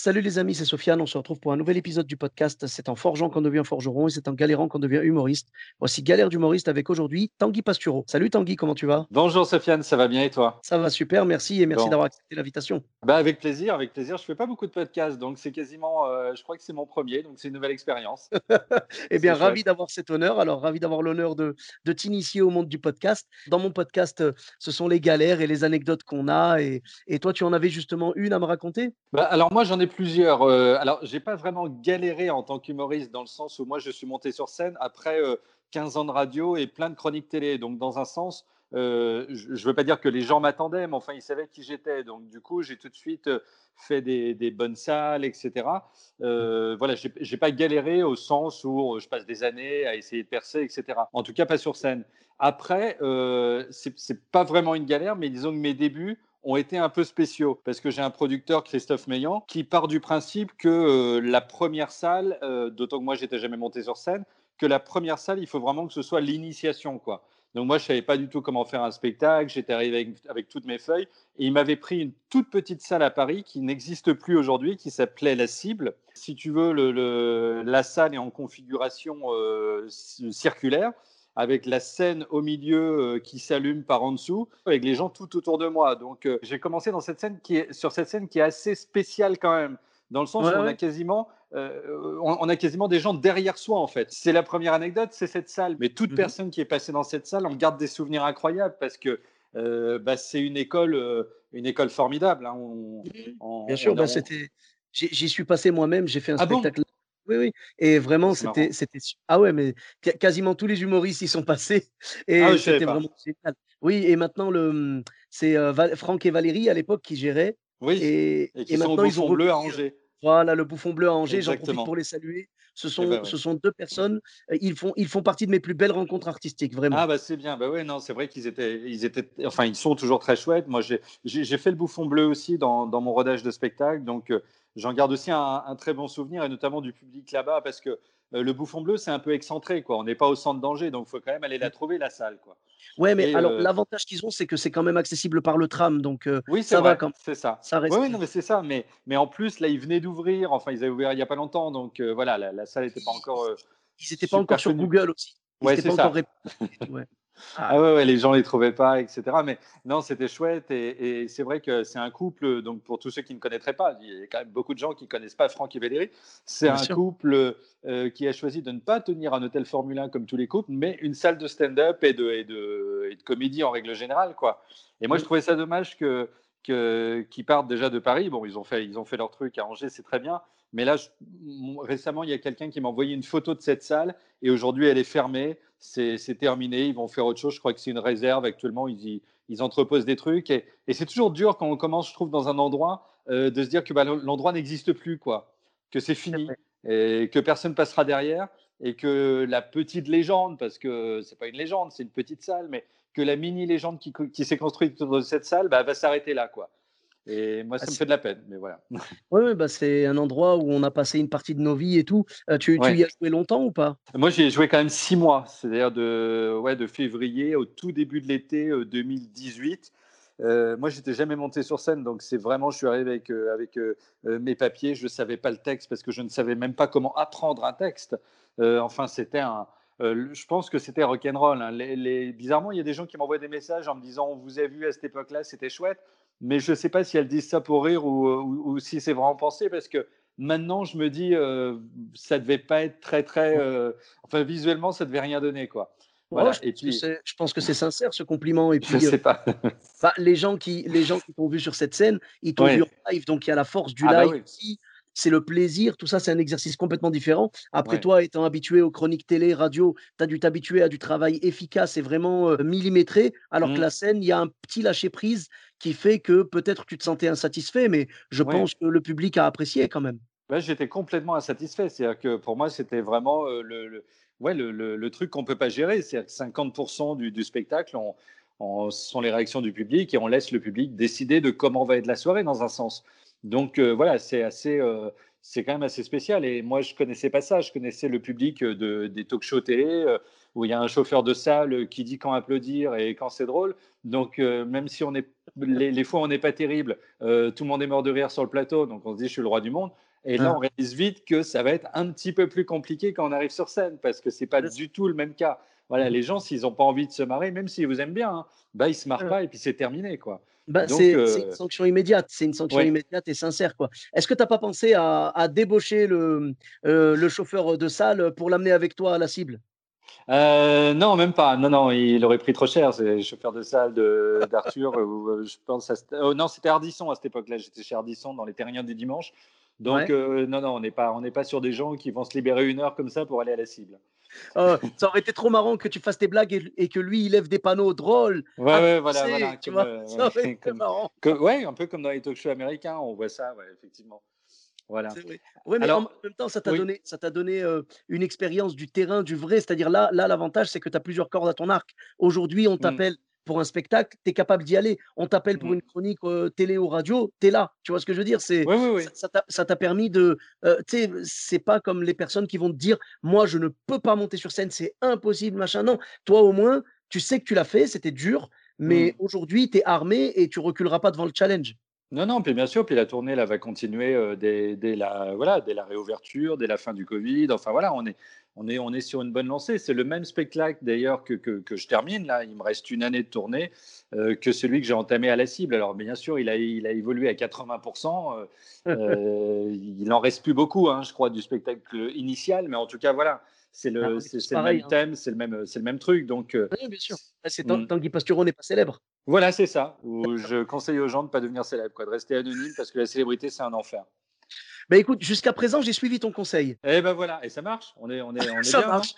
Salut les amis, c'est Sofiane. On se retrouve pour un nouvel épisode du podcast. C'est en forgeant qu'on devient forgeron et c'est en galérant qu'on devient humoriste. Voici Galère d'humoriste avec aujourd'hui Tanguy Pastureau. Salut Tanguy, comment tu vas? Bonjour Sofiane, ça va bien et toi? Ça va super, merci et merci Bon. d'avoir accepté l'invitation. bah Avec plaisir, avec plaisir. Je fais pas beaucoup de podcasts, donc c'est quasiment, euh, je crois que c'est mon premier, donc c'est une nouvelle expérience. Eh bien, ravi d'avoir cet honneur. Alors, ravi d'avoir l'honneur de, de t'initier au monde du podcast. Dans mon podcast, euh, ce sont les galères et les anecdotes qu'on a. Et, et toi, tu en avais justement une à me raconter? Bah, alors moi j'en ai plusieurs. Euh, alors j'ai pas vraiment galéré en tant qu'humoriste dans le sens où moi je suis monté sur scène après euh, 15 ans de radio et plein de chroniques télé. Donc dans un sens, euh, je ne veux pas dire que les gens m'attendaient, mais enfin ils savaient qui j'étais. Donc du coup j'ai tout de suite euh, fait des, bonnes salles, etc. Euh, voilà, j'ai j'ai pas galéré au sens où euh, je passe des années à essayer de percer, etc. En tout cas pas sur scène. Après, euh, c'est c'est pas vraiment une galère, mais disons que mes débuts ont été un peu spéciaux parce que j'ai un producteur, Christophe Meillan, qui part du principe que euh, la première salle, euh, d'autant que moi j'étais jamais monté sur scène, que la première salle, il faut vraiment que ce soit l'initiation, quoi. Donc moi je savais pas du tout comment faire un spectacle, j'étais arrivé avec, toutes mes feuilles et il m'avait pris une toute petite salle à Paris qui n'existe plus aujourd'hui, qui s'appelait La Cible. Si tu veux, la salle est en configuration euh, circulaire avec la scène au milieu euh, qui s'allume par en dessous, avec les gens tout autour de moi. Donc euh, j'ai commencé dans cette scène qui est, sur cette scène qui est assez spéciale quand même, dans le sens Ouais, où on a quasiment euh, on, on a quasiment des gens derrière soi en fait. C'est la première anecdote, c'est cette salle. Mais toute Mhm. personne qui est passée dans cette salle, on garde des souvenirs incroyables parce que bah, c'est une école, une école formidable. hein. On- on- Bien sûr, bah, c'était. J'y suis passé moi-même, j'ai fait un Ah bon? spectacle. Oui, oui. Et vraiment, c'était, c'était. Ah ouais, mais quasiment tous les humoristes y sont passés. Et Ah, c'était pas. vraiment génial. Oui, et maintenant, le, c'est euh, Val- Franck et Valérie à l'époque qui géraient. Oui, Et, et sont au maintenant, ils ont Bleu à euh, Angers. Voilà, le Bouffon Bleu à Angers, j'en profite pour les saluer. Ce Eh sont, ben ouais. ce sont deux personnes, euh, ils font, ils font partie de mes plus belles rencontres artistiques, vraiment. Ah bah c'est bien, bah ouais non c'est vrai qu'ils étaient, ils étaient, enfin ils sont toujours très chouettes. Moi j'ai, fait le Bouffon Bleu aussi dans, dans mon rodage de spectacle, donc euh, j'en garde aussi un, un très bon souvenir et notamment du public là-bas parce que euh, le Bouffon Bleu c'est un peu excentré quoi. On n'est pas au centre d'Angers donc il faut quand même aller la trouver la salle quoi. Ouais, mais et, alors, euh, l'avantage qu'ils ont, c'est que c'est quand même accessible par le tram. Donc, euh, Oui c'est ça va quand même. c'est ça. Ça reste. Oui oui non mais c'est ça, mais mais en plus là ils venaient d'ouvrir, enfin ils avaient ouvert il y a pas longtemps donc euh, voilà la, la salle n'était pas encore. Ils n'étaient pas encore sur. Google aussi. Ils Ouais, n'étaient c'est ça. encore ouais. Ah, Ah ouais, ouais, les gens les trouvaient pas, etc. Mais non, c'était chouette et, et c'est vrai que c'est un couple. Donc pour tous ceux qui ne connaîtraient pas, il y a quand même beaucoup de gens qui connaissent pas Franck et Valérie. C'est un sûr. couple euh, qui a choisi de ne pas tenir un hôtel Formule 1 comme tous les couples, mais une salle de stand-up et de, et, de, et de comédie en règle générale, quoi. Et moi, je trouvais ça dommage que que- qu'ils partent déjà de Paris. Bon, ils ont fait ils ont fait leur truc à Angers, c'est très bien. Mais là, je- récemment, il y a quelqu'un qui m'a envoyé une photo de cette salle et aujourd'hui, elle est fermée. C'est terminé. Ils vont faire autre chose. Je crois que c'est une réserve. Actuellement, ils, y- ils entreposent des trucs. Et, et c'est toujours dur quand on commence, je trouve, dans un endroit, euh, de se dire que bah, l'endroit n'existe plus, quoi. Que c'est fini. Et que personne passera derrière. Et que la petite légende, parce que c'est pas une légende, c'est une petite salle, mais que la mini légende qui, qui s'est construite autour de cette salle bah, va s'arrêter là, quoi. Et moi, ça Ah, me fait de la peine, mais voilà. Ouais, bah, c'est un endroit où on a passé une partie de nos vies et tout. Euh, tu, y as joué longtemps ou pas? Moi, j'ai joué quand même six mois, c'est-à-dire de, ouais, de février au tout début de l'été euh, 2018. Euh, moi, j'étais jamais monté sur scène, donc c'est vraiment, je suis arrivé avec, euh, avec euh, euh, mes papiers, je ne savais pas le texte parce que je ne savais même pas comment apprendre un texte. Euh, enfin, c'était un. Euh, je pense que c'était rock'n'roll. Hein. Les, les... Bizarrement, il y a des gens qui m'envoient des messages en me disant On vous a vu à cette époque-là, c'était chouette. Mais je ne sais pas si elles disent ça pour rire ou, ou, ou si c'est vraiment pensé parce que maintenant, je me dis euh, ça devait pas être très, très. euh, Enfin, visuellement, ça devait rien donner, quoi. Voilà. Je, Et pense que puis, c'est- je pense que c'est sincère ce compliment. Et je puis, euh, sais pas. bah, les gens qui les gens qui t'ont vu sur cette scène, ils t'ont Ouais. vu en live, donc il y a la force du Ah bah live oui. aussi. C'est le plaisir, tout ça, c'est un exercice complètement différent. Après, toi, étant habitué aux chroniques télé, radio, tu as dû t'habituer à du travail efficace et vraiment millimétré, alors que mmh. la scène, il y a un petit lâcher-prise qui fait que peut-être tu te sentais insatisfait, mais je pense que le public a apprécié quand même. J'étais complètement insatisfait. C'est-à-dire que pour moi, c'était vraiment le, ouais, le, truc qu'on ne peut pas gérer. C'est-à-dire que 50% du, spectacle on, sont les réactions du public et on laisse le public décider de comment va être la soirée dans un sens. Donc voilà, c'est assez, c'est quand même assez spécial. Et moi, je connaissais pas ça. Je connaissais le public de, des talk-shows télé où il y a un chauffeur de salle qui dit quand applaudir et quand c'est drôle. Donc même si on est, les, les fois on n'est pas terrible, tout le monde est mort de rire sur le plateau, donc on se dit je suis le roi du monde. Et là, on réalise vite que ça va être un petit peu plus compliqué quand on arrive sur scène, parce que c'est pas du tout le même cas. Voilà, les gens, s'ils n'ont pas envie de se marrer, même s'ils vous aiment bien, hein, bah, ils se marrent pas et puis c'est terminé. quoi. Bah, c'est une euh, sanction immédiate, c'est une sanction immédiate et sincère. quoi. Est-ce que tu n'as pas pensé à, débaucher le, euh, le chauffeur de salle pour l'amener avec toi à la cible? Euh, non, même pas. Non, non, il aurait pris trop cher. C'est le chauffeur de salle d'Arthur. je pense. Oh, non, c'était Ardisson à cette époque-là. J'étais chez Ardisson dans les Terriens du dimanche. Donc, euh, non, non, on n'est pas, on pas sur des gens qui vont se libérer une heure comme ça pour aller à la cible. Oh, ça aurait été trop marrant que tu fasses tes blagues et, que lui, il lève des panneaux drôles. Ouais, ouais voilà, voilà. Tu vois, euh, ça aurait été marrant. ouais, un peu comme dans les talk shows américains, on voit ça, ouais, effectivement. Voilà. Oui, mais Alors, en même temps, ça t'a donné, ça t'a donné euh, une expérience du terrain, du vrai. C'est-à-dire là, là, l'avantage, c'est que tu as plusieurs cordes à ton arc. Aujourd'hui, on mmh. Pour un spectacle, tu es capable d'y aller. On t'appelle pour mmh. une chronique télé ou radio, tu es là. Tu vois ce que je veux dire? C'est Ça t'a permis de. tu sais, c'est pas comme les personnes qui vont te dire Moi, je ne peux pas monter sur scène, c'est impossible, machin. Non, toi, au moins, tu sais que tu l'as fait, c'était dur, mais mmh. aujourd'hui, tu es armé et tu reculeras pas devant le challenge. Non, non, puis bien sûr, puis la tournée là, va continuer dès, dès, la, voilà, dès la réouverture, dès la fin du Covid. Enfin voilà, on est, on est, on est sur une bonne lancée. C'est le même spectacle d'ailleurs que, que, je termine là. Il me reste une année de tournée euh, que celui que j'ai entamé à la cible. Alors bien sûr, il a, il a évolué à 80%. Euh, euh, il en reste plus beaucoup, hein, je crois, du spectacle initial. Mais en tout cas, voilà. C'est le, ah, c'est, le même hein. thème, c'est le même, c'est le même truc. Donc, oui, bien sûr. Ah, c'est tant, Tanguy Pastureau n'est pas célèbre. Voilà, c'est ça. Où je conseille aux gens de ne pas devenir célèbre, quoi, de rester anonyme parce que la célébrité, c'est un enfer. Bah écoute, jusqu'à présent, j'ai suivi ton conseil. Et eh ben voilà, et ça marche. On est, on est, on est ça bien. Hein. Marche.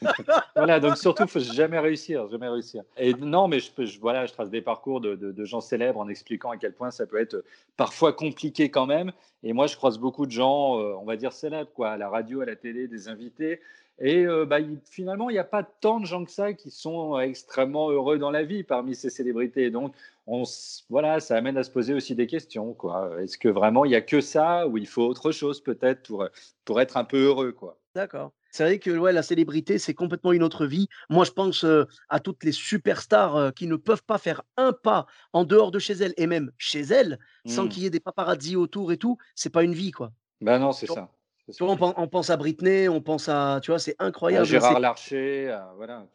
voilà, donc surtout, faut jamais réussir, jamais réussir. Et non, mais je, je voilà, je trace des parcours de, de, gens célèbres en expliquant à quel point ça peut être parfois compliqué quand même. Et moi, je croise beaucoup de gens, euh, on va dire célèbres, quoi, à la radio, à la télé, des invités. Et euh, bah, finalement, il n'y a pas tant de gens que ça qui sont extrêmement heureux dans la vie parmi ces célébrités. Donc, on, voilà, ça amène à se poser aussi des questions. Est-ce que vraiment il n'y a que ça ou il faut autre chose peut-être pour, pour être un peu heureux quoi? D'accord. C'est vrai que ouais, la célébrité, c'est complètement une autre vie. Moi, je pense à toutes les superstars qui ne peuvent pas faire un pas en dehors de chez elles et même chez elles sans mmh. qu'il y ait des paparazzi autour et tout. C'est pas une vie, quoi. Ben non, c'est ça. On, pense à Britney, on pense à, tu vois, c'est incroyable. Gérard Larcher, voilà.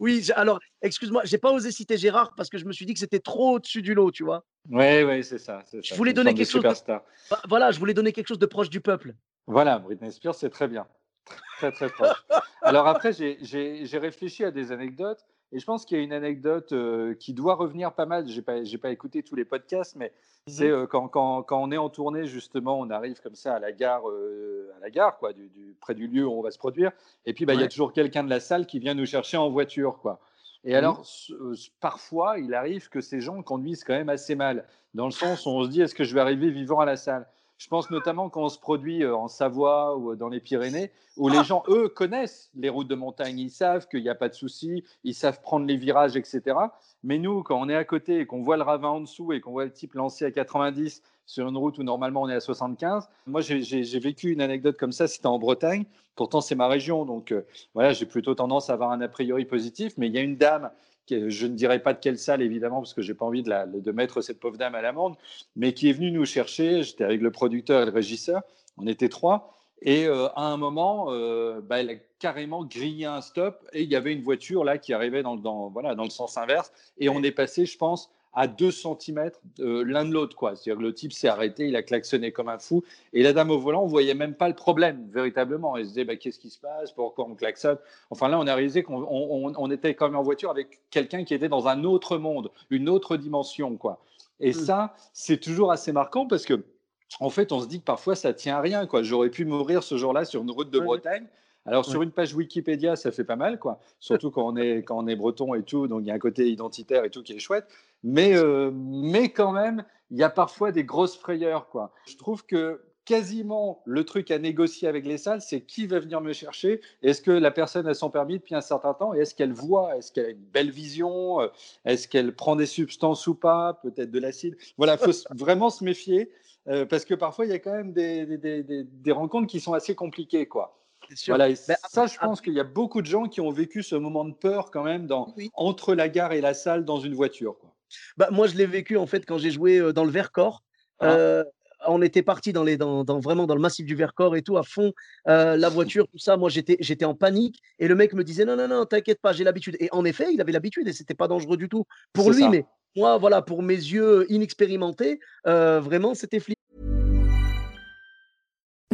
Oui, alors, excuse-moi, j'ai pas osé citer Gérard parce que je me suis dit que c'était trop au-dessus du lot, tu vois. Oui, oui, c'est ça, Je voulais donner quelque chose. De... Voilà, je voulais donner quelque chose de proche du peuple. Voilà, Britney Spears, c'est très bien. Très, très proche. alors après, j'ai réfléchi à des anecdotes et je pense qu'il y a une anecdote euh, qui doit revenir pas mal. Je n'ai pas, pas, écouté tous les podcasts, mais mmh c'est euh, quand, quand, quand, on est en tournée, justement, on arrive comme ça à la gare, euh, à la gare quoi, du, près du lieu où on va se produire. Et puis, bah, il y a toujours quelqu'un de la salle qui vient nous chercher en voiture. Quoi. Et mmh alors, parfois, il arrive que ces gens conduisent quand même assez mal, dans le sens où on se dit est-ce que je vais arriver vivant à la salle? Je pense notamment quand on se produit euh, en Savoie ou dans les Pyrénées, où les gens, eux, connaissent les routes de montagne. Ils savent qu'il n'y a pas de souci, ils savent prendre les virages, etc. Mais nous, quand on est à côté et qu'on voit le ravin en dessous et qu'on voit le type lancé à 90 sur une route où normalement on est à 75, moi j'ai vécu une anecdote comme ça, c'était en Bretagne. Pourtant, c'est ma région, donc euh, voilà, j'ai plutôt tendance à avoir un a priori positif. Mais il y a une dame je ne dirais pas de quelle salle évidemment parce que j'ai pas envie de, de, mettre cette pauvre dame à l'amende, mais qui est venue nous chercher. J'étais avec le producteur et le régisseur, on était trois, et euh, à un moment, euh, bah, elle a carrément grillé un stop et il y avait une voiture là qui arrivait dans, dans, voilà, dans le sens inverse, et on est passé, je pense, à 2 cm l'un de l'autre. quoi. C'est-à-dire que le type s'est arrêté, il a klaxonné comme un fou. Et la dame au volant, on voyait même pas le problème, véritablement. Elle se disait, bah, qu'est-ce qui se passe? Pourquoi on klaxonne? Enfin là, on a réalisé qu'on on, était quand même en voiture avec quelqu'un qui était dans un autre monde, une autre dimension. quoi. Et mmh. ça, c'est toujours assez marquant parce que en fait, on se dit que parfois ça tient à rien. Quoi. J'aurais pu mourir ce jour-là sur une route de Bretagne. Alors sur une page Wikipédia, ça fait pas mal, quoi. Surtout quand on est quand on est breton et tout, donc il y a un côté identitaire et tout qui est chouette. Mais euh, mais quand même, il y a parfois des grosses frayeurs, quoi. Je trouve que quasiment le truc à négocier avec les salles, c'est qui va venir me chercher. Est-ce que la personne a son permis depuis un certain temps? Et est-ce qu'elle voit, est-ce qu'elle a une belle vision, euh, est-ce qu'elle prend des substances ou pas, peut-être de l'acide? Voilà, il faut vraiment se méfier. Euh, parce que parfois, il y a quand même des, des, des, des rencontres qui sont assez compliquées. Quoi. Voilà, ça, je pense qu'il y a beaucoup de gens qui ont vécu ce moment de peur quand même dans, entre la gare et la salle dans une voiture. Quoi. Bah, moi, je l'ai vécu en fait quand j'ai joué euh, dans le Vercors. Ah. Euh, on était parti dans les, dans, dans, vraiment dans le massif du Vercors et tout, à fond, la voiture, tout ça. Moi, j'étais, j'étais en panique et le mec me disait non, non, non, t'inquiète pas, j'ai l'habitude. Et en effet, il avait l'habitude et c'était pas dangereux du tout pour lui, mais moi, voilà, pour mes yeux inexpérimentés, vraiment, c'était flippant.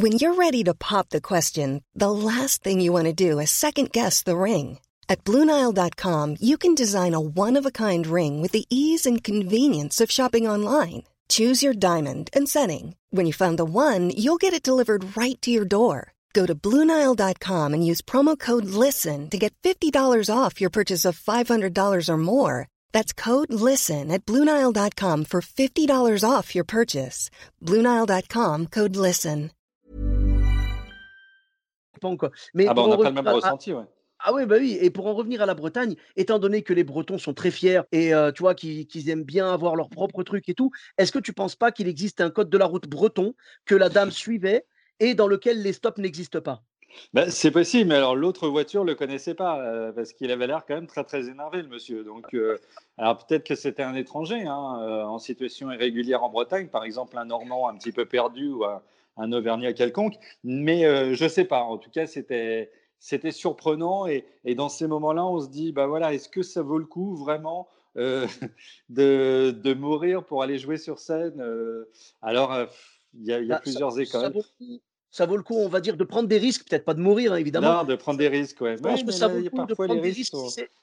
When you're ready to pop the question, the last thing you want to do is second guess the ring. At BlueNile.com, you can design a one-of-a-kind ring with the ease and convenience of shopping online. Choose your diamond and setting. When you find the one, you'll get it delivered right to your door. Go to Bluenile.com and use promo code LISTEN to get $50 off your purchase of $500 or more. That's code LISTEN at Bluenile.com for $50 off your purchase. Bluenile.com code LISTEN. Mais ah, bah, on n'a pas le même ressenti, ouais. Ah oui, bah oui. Et pour en revenir à la Bretagne, étant donné que les Bretons sont très fiers et euh, tu vois qu'ils aiment bien avoir leur propre truc et tout, est-ce que tu penses pas qu'il existe un code de la route breton que la dame suivait et dans lequel les stops n'existent pas? Bah, c'est possible, mais alors l'autre voiture ne le connaissait pas euh, parce qu'il avait l'air quand même très très énervé le monsieur. Donc, euh, alors peut-être que c'était un étranger hein, en situation irrégulière en Bretagne, par exemple un Normand un petit peu perdu ou un, un Auvergnat quelconque, mais je ne sais pas. En tout cas, c'était c'était surprenant. Et, dans ces moments-là, on se dit, bah voilà, est-ce que ça vaut le coup vraiment euh, de, mourir pour aller jouer sur scène euh? Alors, euh, il y a, bah, plusieurs écoles. Ça vaut, le coup, on va dire, de prendre des risques, peut-être pas de mourir, hein, évidemment. Non, de prendre des risques, ouais. Je pense que ça vaut le coup de prendre des risques,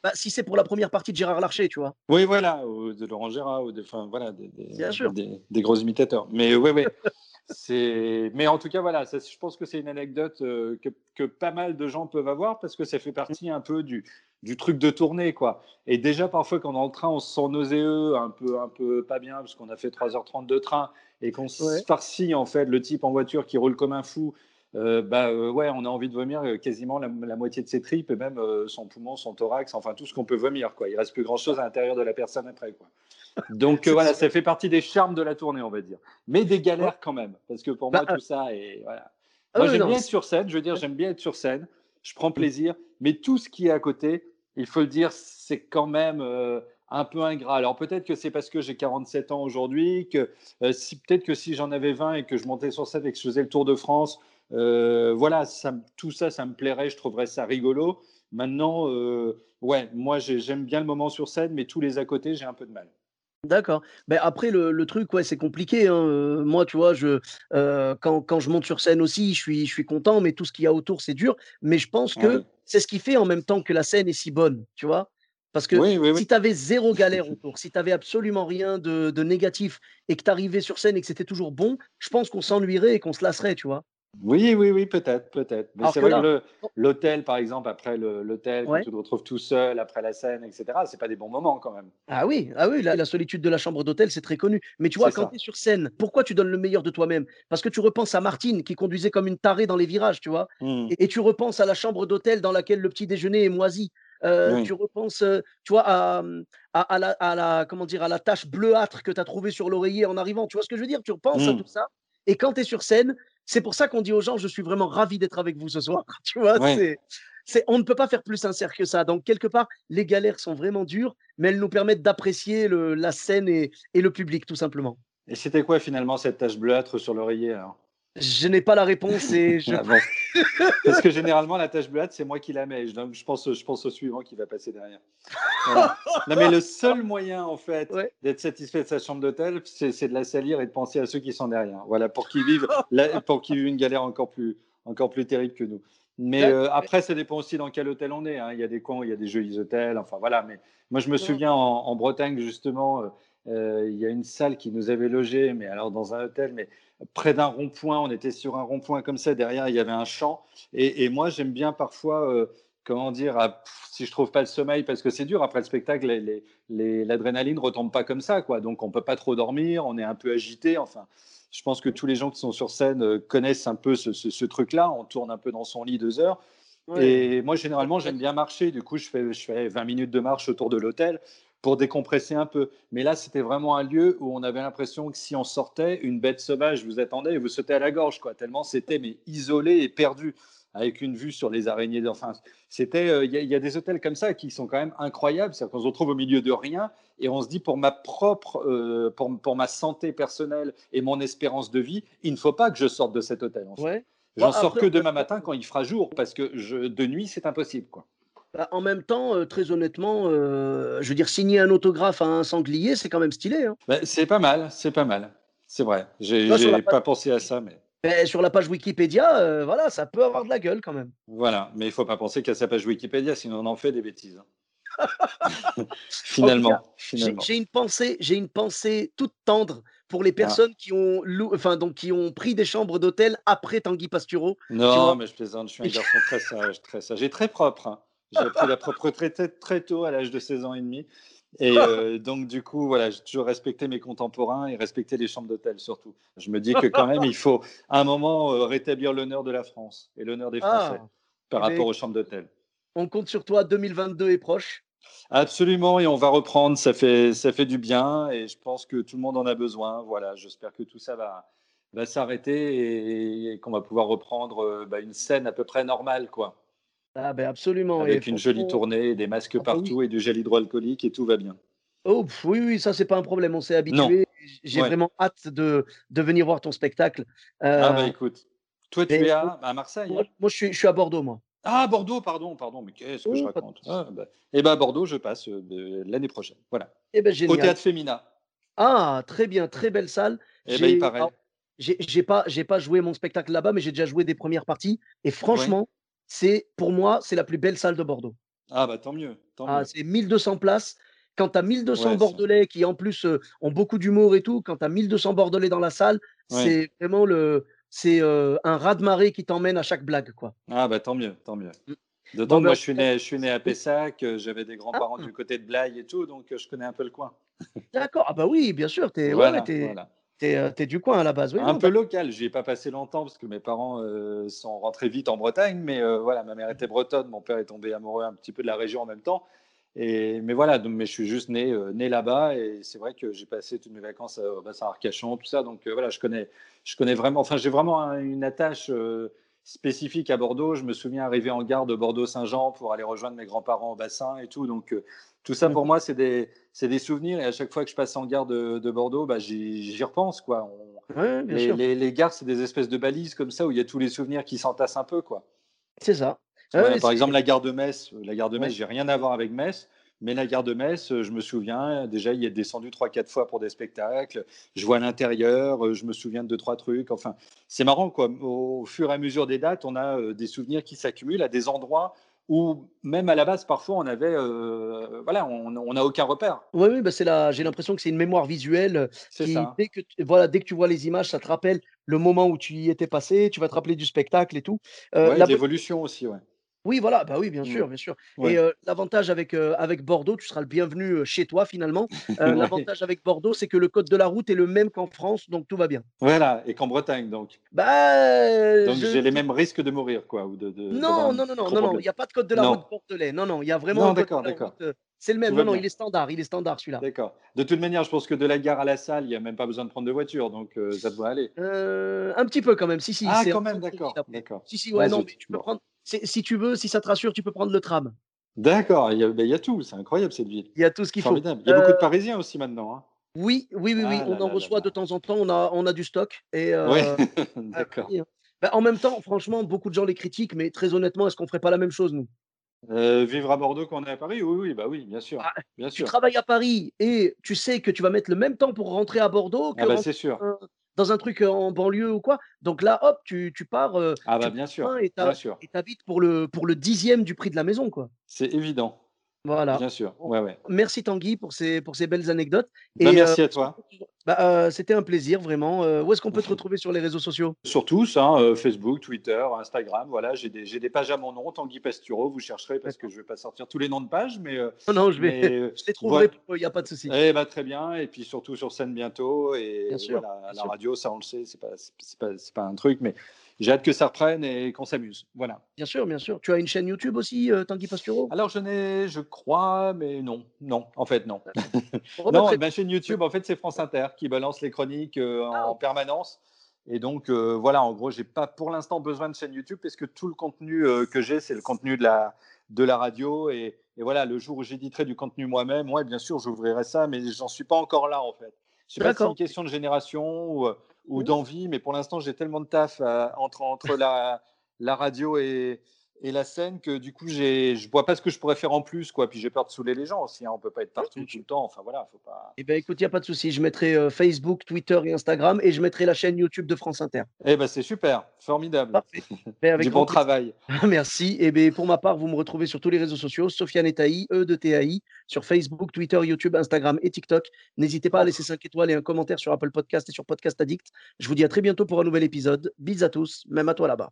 bah, si c'est pour la première partie de Gérard Larcher, tu vois. Oui, voilà, ou de Laurent Gérard, ou de, enfin, voilà, des, des, des, gros imitateurs. Mais oui, oui. Mais en tout cas, voilà, je pense que c'est une anecdote euh, que, pas mal de gens peuvent avoir parce que ça fait partie un peu du, du truc de tournée, quoi. Et déjà, parfois, quand on est dans le train, on se sent nauséeux, un peu, un peu pas bien parce qu'on a fait 3h30 de train et qu'on se farcit, en fait, le type en voiture qui roule comme un fou. Euh, bah euh, ouais, on a envie de vomir quasiment la, moitié de ses tripes et même son poumon, son thorax, enfin tout ce qu'on peut vomir, quoi. Il reste plus grand chose à l'intérieur de la personne après, quoi. Donc euh, voilà, ça fait partie des charmes de la tournée, on va dire. Mais des galères quand même, parce que pour moi, bah, tout ça est. Voilà. Ah moi, j'aime bien être sur scène, je veux dire, j'aime bien être sur scène, je prends plaisir, mais tout ce qui est à côté, il faut le dire, c'est quand même. Euh, un peu ingrat. Alors peut-être que c'est parce que j'ai 47 ans aujourd'hui, que euh, si, peut-être que si j'en avais 20 et que je montais sur scène et que je faisais le Tour de France, voilà, ça, tout ça, ça me plairait, je trouverais ça rigolo. Maintenant, ouais, moi j'aime bien le moment sur scène, mais tous les à côté, j'ai un peu de mal. D'accord. Mais après le le truc, ouais, c'est compliqué, hein, moi, tu vois, je, quand quand je monte sur scène aussi, je suis je suis content, mais tout ce qu'il y a autour, c'est dur. Mais je pense que c'est ce qui fait en même temps que la scène est si bonne, tu vois? Parce que si tu avais zéro galère autour, si tu avais absolument rien de de négatif et que tu arrivais sur scène et que c'était toujours bon, je pense qu'on s'ennuierait et qu'on se lasserait, tu vois? Oui, oui, oui, peut-être, peut-être. Mais c'est vrai que l'hôtel, par exemple, après l'hôtel, quand tu te retrouves tout seul, après la scène, etc., c'est pas des bons moments quand même. Ah oui, ah oui, la, solitude de la chambre d'hôtel, c'est très connu. Mais tu vois, quand tu es sur scène, pourquoi tu donnes le meilleur de toi-même? Parce que tu repenses à Martine qui conduisait comme une tarée dans les virages, tu vois. Mmh. Et, tu repenses à la chambre d'hôtel dans laquelle le petit déjeuner est moisi. Euh, tu repenses, euh, tu vois, à, à, la, à, la, comment dire, à la tache bleuâtre que tu as trouvée sur l'oreiller en arrivant. Tu vois ce que je veux dire? Tu repenses à mmh. tout ça. Et quand tu es sur scène, c'est pour ça qu'on dit aux gens, je suis vraiment ravi d'être avec vous ce soir. Tu vois, c'est, on ne peut pas faire plus sincère que ça. Donc, quelque part, les galères sont vraiment dures, mais elles nous permettent d'apprécier la scène et, le public, tout simplement. Et c'était quoi finalement cette tache bleuâtre sur l'oreiller Je n'ai pas la réponse et je. Ah Parce que généralement, la tache bleuâtre, c'est moi qui la mets. Donc, je pense, je pense au suivant qui va passer derrière. Non, mais le seul moyen, en fait, d'être satisfait de sa chambre d'hôtel, c'est de la salir et de penser à ceux qui sont derrière. Voilà, pour qu'ils vivent, pour qu'ils vivent une galère encore plus, encore plus terrible que nous. Mais euh, après, ça dépend aussi dans quel hôtel on est. Hein. Il y a des coins, il y a des jolis hôtels. Enfin, voilà. Mais moi, je me souviens en, Bretagne, justement, euh, il y a une salle qui nous avait logé, mais alors dans un hôtel, mais près d'un rond-point. On était sur un rond-point comme ça. Derrière, il y avait un champ. Et, moi, j'aime bien parfois, comment dire, si je trouve pas le sommeil, parce que c'est dur après le spectacle, l'adrénaline ne retombe pas comme ça, quoi. Donc, on peut pas trop dormir. On est un peu agité. Enfin je pense que tous les gens qui sont sur scène euh, connaissent un peu ce, truc-là. On tourne un peu dans son lit deux heures. Et moi, généralement, j'aime bien marcher. Du coup, je fais, je fais 20 minutes de marche autour de l'hôtel pour décompresser un peu. Mais là, c'était vraiment un lieu où on avait l'impression que si on sortait, une bête sauvage vous attendait et vous sautez à la gorge, quoi. Tellement c'était mais isolé et perdu avec une vue sur les araignées. Enfin, c'était, euh, il y, a des hôtels comme ça qui sont quand même incroyables. C'est-à-dire qu'on se retrouve au milieu de rien et on se dit pour ma propre, euh, pour, pour, ma santé personnelle et mon espérance de vie, il ne faut pas que je sorte de cet hôtel. En ouais. J'en sors que demain matin quand il fera jour parce que je, de nuit c'est impossible, quoi. Bah, en même temps, euh, très honnêtement, je veux dire, signer un autographe à un sanglier, c'est quand même stylé. Hein. Bah, c'est pas mal, c'est pas mal. C'est vrai. J'ai pas pensé à ça, mais sur la page Wikipédia, euh, voilà, ça peut avoir de la gueule quand même. Voilà, mais il faut pas penser qu'à sa page Wikipédia, sinon on en fait des bêtises. Hein. finalement, J'ai une pensée, j'ai une pensée toute tendre pour les ah. personnes qui ont enfin donc qui ont pris des chambres d'hôtel après Tanguy Pastureau. Non, mais je plaisante, je suis un garçon très sage, très sage et très propre. Hein. J'ai appris la propreté très tôt, à l'âge de 16 ans et demi. Et euh, donc, du coup, voilà, j'ai toujours respecté mes contemporains et respecté les chambres d'hôtel surtout. Je me dis que quand même, il faut à un moment euh, rétablir l'honneur de la France et l'honneur des Français ah, par rapport aux chambres d'hôtel. On compte sur toi, 2022 est proche. Absolument, et on va reprendre, ça fait, ça fait du bien et je pense que tout le monde en a besoin. Voilà, j'espère que tout ça va, va s'arrêter et, qu'on va pouvoir reprendre euh, bah, une scène à peu près normale, quoi. Ah ben absolument. Avec une jolie tournée, des masques ah bah partout et du gel hydroalcoolique et tout va bien. Oh, oui, oui, ça, c'est pas un problème. On s'est habitué. J'ai vraiment hâte de, de, venir voir ton spectacle. ah, bah écoute, toi, tu es à, à Marseille Moi, hein? je, suis, je suis à Bordeaux, moi. Ah, Bordeaux, pardon, pardon, mais qu'est-ce que je raconte? Ah, bah, Eh bien, Bordeaux, je passe euh, l'année prochaine. Voilà. Eh ben, Au théâtre Fémina. Ah, très bien, très belle salle. Eh ben, il paraît. J'ai pas, pas joué mon spectacle là-bas, mais j'ai déjà joué des premières parties. Et franchement, c'est pour moi, c'est la plus belle salle de Bordeaux. Ah bah tant mieux. ah, c'est 1200 places. Quand tu as 1200 Bordelais qui en plus euh, ont beaucoup d'humour et tout, quand tu as 1200 Bordelais dans la salle, c'est vraiment le c'est euh, un raz-de-marée qui t'emmène à chaque blague quoi. Ah bah tant mieux, tant mieux. Mmh. D'autant que moi bah, je suis né, je suis né à Pessac, euh, j'avais des grands-parents ah. du côté de Blaye et tout, donc je connais un peu le coin. D'accord, ah bah oui, bien sûr, tu es, voilà, tu es, du coin à la base. Oui, un peu local. J'y ai pas passé longtemps parce que mes parents euh, sont rentrés vite en Bretagne. Mais euh, voilà, ma mère était bretonne. Mon père est tombé amoureux un petit peu de la région en même temps. Et, mais voilà, donc, mais je suis juste né, euh, né là-bas. Et c'est vrai que j'ai passé toutes mes vacances au bassin Arcachon, tout ça. Donc voilà, je connais, je connais vraiment. Enfin, j'ai vraiment une attache spécifique à Bordeaux. Je me souviens arriver en gare de Bordeaux-Saint-Jean pour aller rejoindre mes grands-parents au bassin et tout. Donc tout ça, pour mmh. moi, c'est des, des, souvenirs. Et à chaque fois que je passe en gare de, de Bordeaux, bah, j'y repense. Quoi. les, les, gares, c'est des espèces de balises comme ça où il y a tous les souvenirs qui s'entassent un peu. quoi. C'est ça. par exemple, la gare de Metz. La gare de Metz, j'ai rien à voir avec Metz. Mais la gare de Metz, je me souviens, déjà, il y est descendu trois, quatre fois pour des spectacles. Je vois l'intérieur, je me souviens de deux, trois trucs. Enfin, c'est marrant, quoi. Au fur et à mesure des dates, on a euh, des souvenirs qui s'accumulent à des endroits ou même à la base, parfois, on avait, euh, voilà, on n'a aucun repère. Oui, oui bah c'est là. J'ai l'impression que c'est une mémoire visuelle. Qui, ça. Dès que, voilà, dès que tu vois les images, ça te rappelle le moment où tu y étais passé. Tu vas te rappeler du spectacle et tout. Euh, l'évolution aussi, ouais. Oui, voilà, bah oui, bien sûr, bien sûr. Et l'avantage avec, avec Bordeaux, tu seras le bienvenu chez toi finalement. L'avantage avec Bordeaux, c'est que le code de la route est le même qu'en France, donc tout va bien. Voilà, et qu'en Bretagne, donc. Bah, donc j'ai les mêmes risques de mourir, quoi, ou de. non, non, non, non, non, non, il n'y a pas de code de la route bordelais. Non, non, il y a vraiment. Non, d'accord, d'accord. C'est le même. Non, non, il est standard, il est standard celui-là. D'accord. De toute manière, je pense que de la gare à la salle, il n'y a même pas besoin de prendre de voiture, donc ça doit aller. un petit peu quand même, si, si. Ah, quand même, d'accord, d'accord. Si, si, ouais, non, mais tu peux prendre si tu veux, si ça te rassure, tu peux prendre le tram. D'accord, il, ben, il, y a tout, c'est incroyable cette ville. Il y a tout ce qu'il faut. Il y a beaucoup de euh, Parisiens aussi maintenant. Hein. Oui, oui, oui, oui. Ah on en reçoit de temps en temps, on a, on a du stock. Et, euh, oui, d'accord. Hein. Bah, en même temps, franchement, beaucoup de gens les critiquent, mais très honnêtement, est-ce qu'on ferait pas la même chose, nous? Euh, vivre à Bordeaux quand on est à Paris, oui, oui, bah oui, bien sûr, Ah, bien Tu sûr. travailles à Paris et tu sais que tu vas mettre le même temps pour rentrer à Bordeaux que Ah bah rentrer sûr. Dans un truc, en banlieue ou quoi. Donc là, hop, tu tu pars, Ah bah bien sûr, et tu bien sûr. et tu habites pour le pour le 10 du prix de la maison, quoi. C'est évident, Voilà. bien sûr. Ouais, ouais. merci Tanguy pour ces pour ces belles anecdotes Bah, et merci à toi. bah, heu, c'était un plaisir vraiment, heu, où est-ce qu'on peut te retrouver sur les réseaux sociaux? Sur tous, hein, euh, Facebook, Twitter, Instagram, voilà, j'ai des, des pages à mon nom, Tanguy Pastureau, vous chercherez parce que je vais pas sortir tous les noms de pages, mais, euh, Non, non, je vais mais euh, je les trouverai il y a pas de souci. Eh ben, très bien, et puis surtout sur scène bientôt, et Bien sûr, voilà, à la sûr. radio, ça on le sait, c'est pas, pas, pas un truc, mais j'ai hâte que ça reprenne et qu'on s'amuse. Voilà. Bien sûr, bien sûr. Tu as une chaîne YouTube aussi, heu, Tanguy Pastureau? Alors je n'ai, je crois, mais non, non, en fait non. Non, ma chaîne YouTube, en fait, c'est France Inter qui balance les chroniques euh, Ah en permanence. Et donc, euh, voilà, en gros, j'ai pas pour l'instant besoin de chaîne YouTube parce que tout le contenu euh, que j'ai, c'est le contenu de la, de la radio. Et, et voilà, le jour où j'éditerai du contenu moi-même, ouais, bien sûr, j'ouvrirai ça, mais j'en suis pas encore là, en fait. Je sais pas si c'est une question de génération ou, euh, ou Mmh. d'envie, mais pour l'instant, j'ai tellement de taf euh, entre, entre la, la radio et, et la scène que du coup, j'ai- je vois pas ce que je pourrais faire en plus, quoi. Puis j'ai peur de saouler les gens aussi. Hein. On peut pas être partout tout le temps. Enfin voilà, faut pas. Eh ben, écoute, il y a pas de souci. Je mettrai, heu, Facebook, Twitter et Instagram et je mettrai la chaîne YouTube de France Inter. Eh ben c'est super, formidable. Parfait. Beh, avec Du bon plaisir. travail. Merci. Et beh, pour ma part, vous me retrouvez sur tous les réseaux sociaux, Sofiane et Taï, E de TAI, sur Facebook, Twitter, YouTube, Instagram et TikTok. N'hésitez pas à laisser 5 étoiles et un commentaire sur Apple Podcast et sur Podcast Addict. Je vous dis à très bientôt pour un nouvel épisode. Bis à tous, même à toi là-bas.